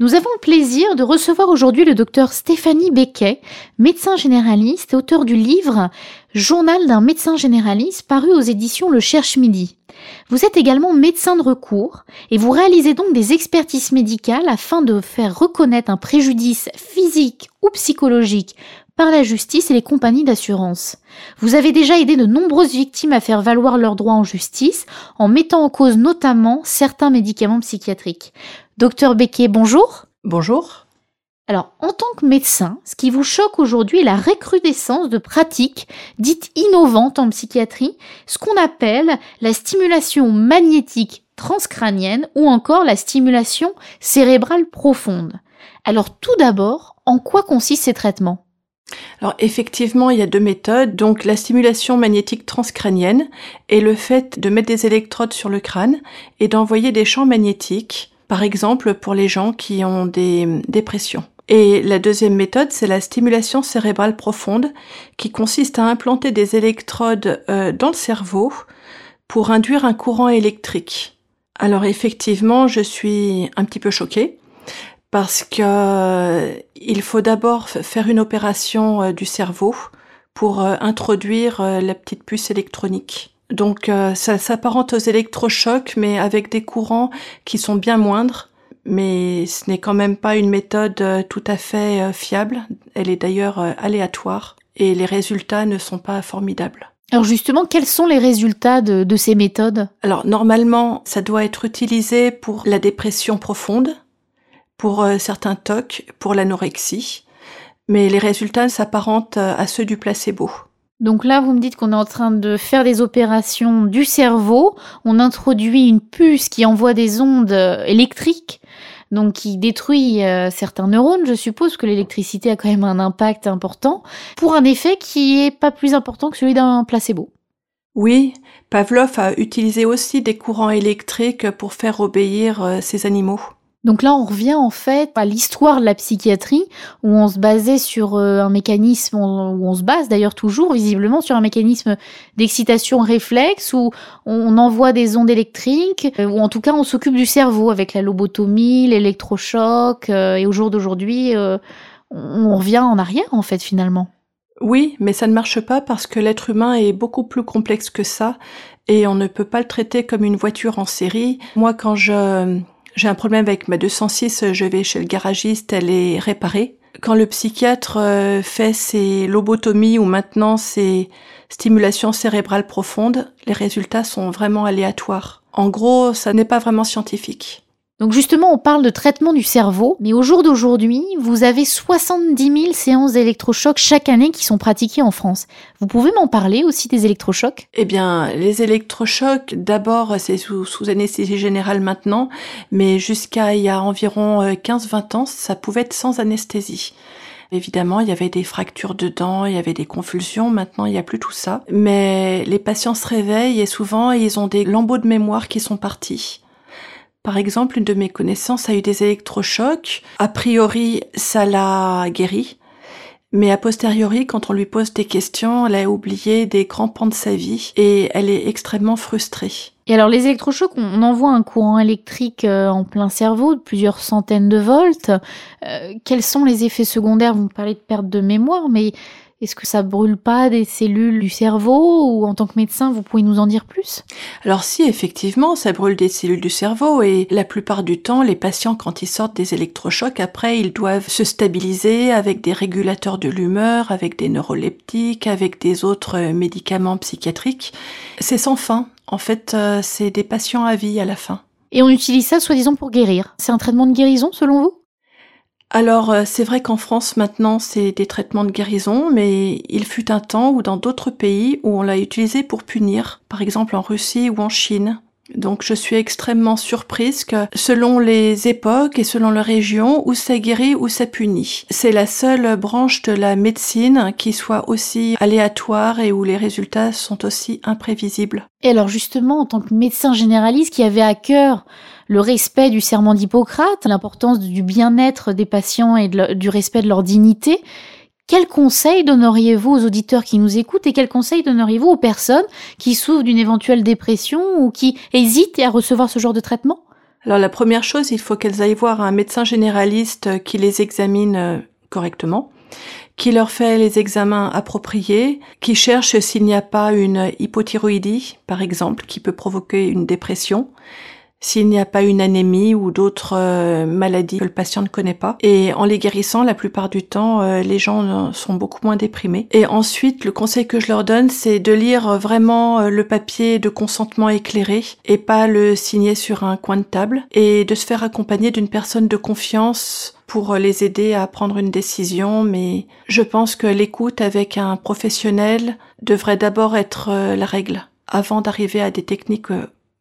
Nous avons le plaisir de recevoir aujourd'hui le docteur Stéphanie Becquet, médecin généraliste et auteur du livre Journal d'un médecin généraliste paru aux éditions Le Cherche Midi. Vous êtes également médecin de recours et vous réalisez donc des expertises médicales afin de faire reconnaître un préjudice physique ou psychologique par la justice et les compagnies d'assurance. Vous avez déjà aidé de nombreuses victimes à faire valoir leurs droits en justice en mettant en cause notamment certains médicaments psychiatriques. Docteur Becquet, bonjour. Bonjour. Alors, en tant que médecin, ce qui vous choque aujourd'hui est la recrudescence de pratiques dites innovantes en psychiatrie, ce qu'on appelle la stimulation magnétique transcrânienne ou encore la stimulation cérébrale profonde. Alors, tout d'abord, en quoi consistent ces traitements? Alors effectivement, il y a deux méthodes. Donc la stimulation magnétique transcrânienne est le fait de mettre des électrodes sur le crâne et d'envoyer des champs magnétiques par exemple pour les gens qui ont des dépressions. Et la deuxième méthode, c'est la stimulation cérébrale profonde, qui consiste à implanter des électrodes euh, dans le cerveau pour induire un courant électrique. Alors effectivement, je suis un petit peu choquée parce que euh, il faut d'abord faire une opération euh, du cerveau pour introduire la petite puce électronique. Donc euh, ça s'apparente aux électrochocs, mais avec des courants qui sont bien moindres. Mais ce n'est quand même pas une méthode euh, tout à fait euh, fiable. Elle est d'ailleurs aléatoire et les résultats ne sont pas formidables. Alors justement, quels sont les résultats de, de ces méthodes? Alors normalement, ça doit être utilisé pour la dépression profonde, pour certains TOC, pour l'anorexie, mais les résultats s'apparentent à ceux du placebo. Donc là, vous me dites qu'on est en train de faire des opérations du cerveau. On introduit une puce qui envoie des ondes euh, électriques, donc qui détruit euh, certains neurones. Je suppose que l'électricité a quand même un impact important pour un effet qui est pas plus important que celui d'un placebo. Oui, Pavlov a utilisé aussi des courants électriques pour faire obéir euh, ces animaux. Donc là, on revient en fait à l'histoire de la psychiatrie, où on se basait sur euh, un mécanisme, où on se base d'ailleurs toujours visiblement sur un mécanisme d'excitation réflexe, où on envoie des ondes électriques, euh, ou en tout cas on s'occupe du cerveau avec la lobotomie, l'électrochoc, euh, et au jour d'aujourd'hui, on revient en arrière en fait finalement. Oui, mais ça ne marche pas parce que l'être humain est beaucoup plus complexe que ça, et on ne peut pas le traiter comme une voiture en série. Moi, quand je j'ai un problème avec ma 206, je vais chez le garagiste, elle est réparée. Quand le psychiatre euh, fait ses lobotomies ou maintenant ses stimulations cérébrales profondes, les résultats sont vraiment aléatoires. En gros, ça n'est pas vraiment scientifique. Donc justement, on parle de traitement du cerveau, mais au jour d'aujourd'hui, vous avez 70 000 séances d'électrochocs chaque année qui sont pratiquées en France. Vous pouvez m'en parler aussi des électrochocs? Eh bien, les électrochocs, d'abord, c'est sous, anesthésie générale maintenant, mais jusqu'à il y a environ 15-20 euh, ans, ça pouvait être sans anesthésie. Évidemment, il y avait des fractures de dents, il y avait des convulsions. Maintenant, il n'y a plus tout ça. Mais les patients se réveillent et souvent, ils ont des lambeaux de mémoire qui sont partis. Par exemple, une de mes connaissances a eu des électrochocs. A priori, ça l'a guéri. Mais a posteriori, quand on lui pose des questions, elle a oublié des grands pans de sa vie et elle est extrêmement frustrée. Et alors les électrochocs, on envoie un courant électrique euh, en plein cerveau de plusieurs centaines de volts. Euh, quels sont les effets secondaires? Vous parlez de perte de mémoire, mais est-ce que ça brûle pas des cellules du cerveau ou en tant que médecin, vous pouvez nous en dire plus? Alors si, effectivement, ça brûle des cellules du cerveau et la plupart du temps, les patients, quand ils sortent des électrochocs, après, ils doivent se stabiliser avec des régulateurs de l'humeur, avec des neuroleptiques, avec des autres médicaments psychiatriques. C'est sans fin. En fait, euh, c'est des patients à vie à la fin. Et on utilise ça soi-disant pour guérir. C'est un traitement de guérison selon vous? Alors euh, c'est vrai qu'en France maintenant c'est des traitements de guérison, mais il fut un temps où dans d'autres pays où on l'a utilisé pour punir, par exemple en Russie ou en Chine. Donc je suis extrêmement surprise que selon les époques et selon les régions, où ça guérit ou ça punit. C'est la seule branche de la médecine qui soit aussi aléatoire et où les résultats sont aussi imprévisibles. Et alors justement, en tant que médecin généraliste qui avait à cœur le respect du serment d'Hippocrate, l'importance du bien-être des patients et du respect de leur dignité. Quels conseils donneriez-vous aux auditeurs qui nous écoutent et quels conseils donneriez-vous aux personnes qui souffrent d'une éventuelle dépression ou qui hésitent à recevoir ce genre de traitement? Alors la première chose, il faut qu'elles aillent voir un médecin généraliste qui les examine euh, correctement, qui leur fait les examens appropriés, qui cherche s'il n'y a pas une hypothyroïdie, par exemple, qui peut provoquer une dépression, s'il n'y a pas une anémie ou d'autres euh, maladies que le patient ne connaît pas. Et en les guérissant, la plupart du temps, euh, les gens sont beaucoup moins déprimés. Et ensuite, le conseil que je leur donne, c'est de lire vraiment euh, le papier de consentement éclairé et pas le signer sur un coin de table et de se faire accompagner d'une personne de confiance pour les aider à prendre une décision, mais je pense que l'écoute avec un professionnel devrait d'abord être la règle avant d'arriver à des techniques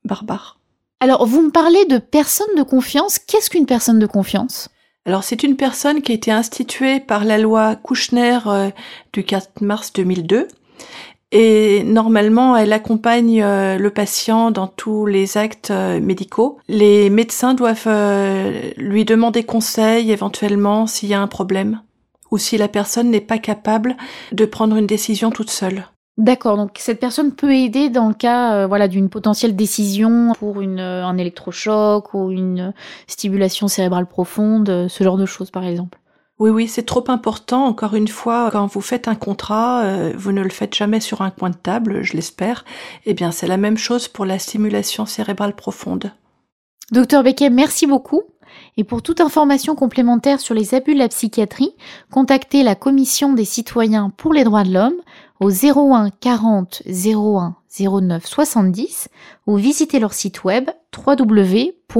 barbares. Alors, vous me parlez de personne de confiance. Qu'est-ce qu'une personne de confiance? Alors c'est une personne qui a été instituée par la loi Kouchner euh, du 4 mars 2002 et normalement elle accompagne euh, le patient dans tous les actes euh, médicaux. Les médecins doivent lui demander conseil éventuellement s'il y a un problème ou si la personne n'est pas capable de prendre une décision toute seule. D'accord, donc cette personne peut aider dans le cas euh, voilà d'une potentielle décision pour une, euh, un électrochoc ou une stimulation cérébrale profonde, euh, ce genre de choses par exemple. Oui, oui, c'est trop important. Encore une fois, quand vous faites un contrat, vous ne le faites jamais sur un coin de table, je l'espère. Eh bien, c'est la même chose pour la stimulation cérébrale profonde. Docteur Becquet, merci beaucoup. Et pour toute information complémentaire sur les abus de la psychiatrie, contactez la Commission des citoyens pour les droits de l'homme au 01 40 01 09 70 ou visitez leur site web www.ccdh.fr.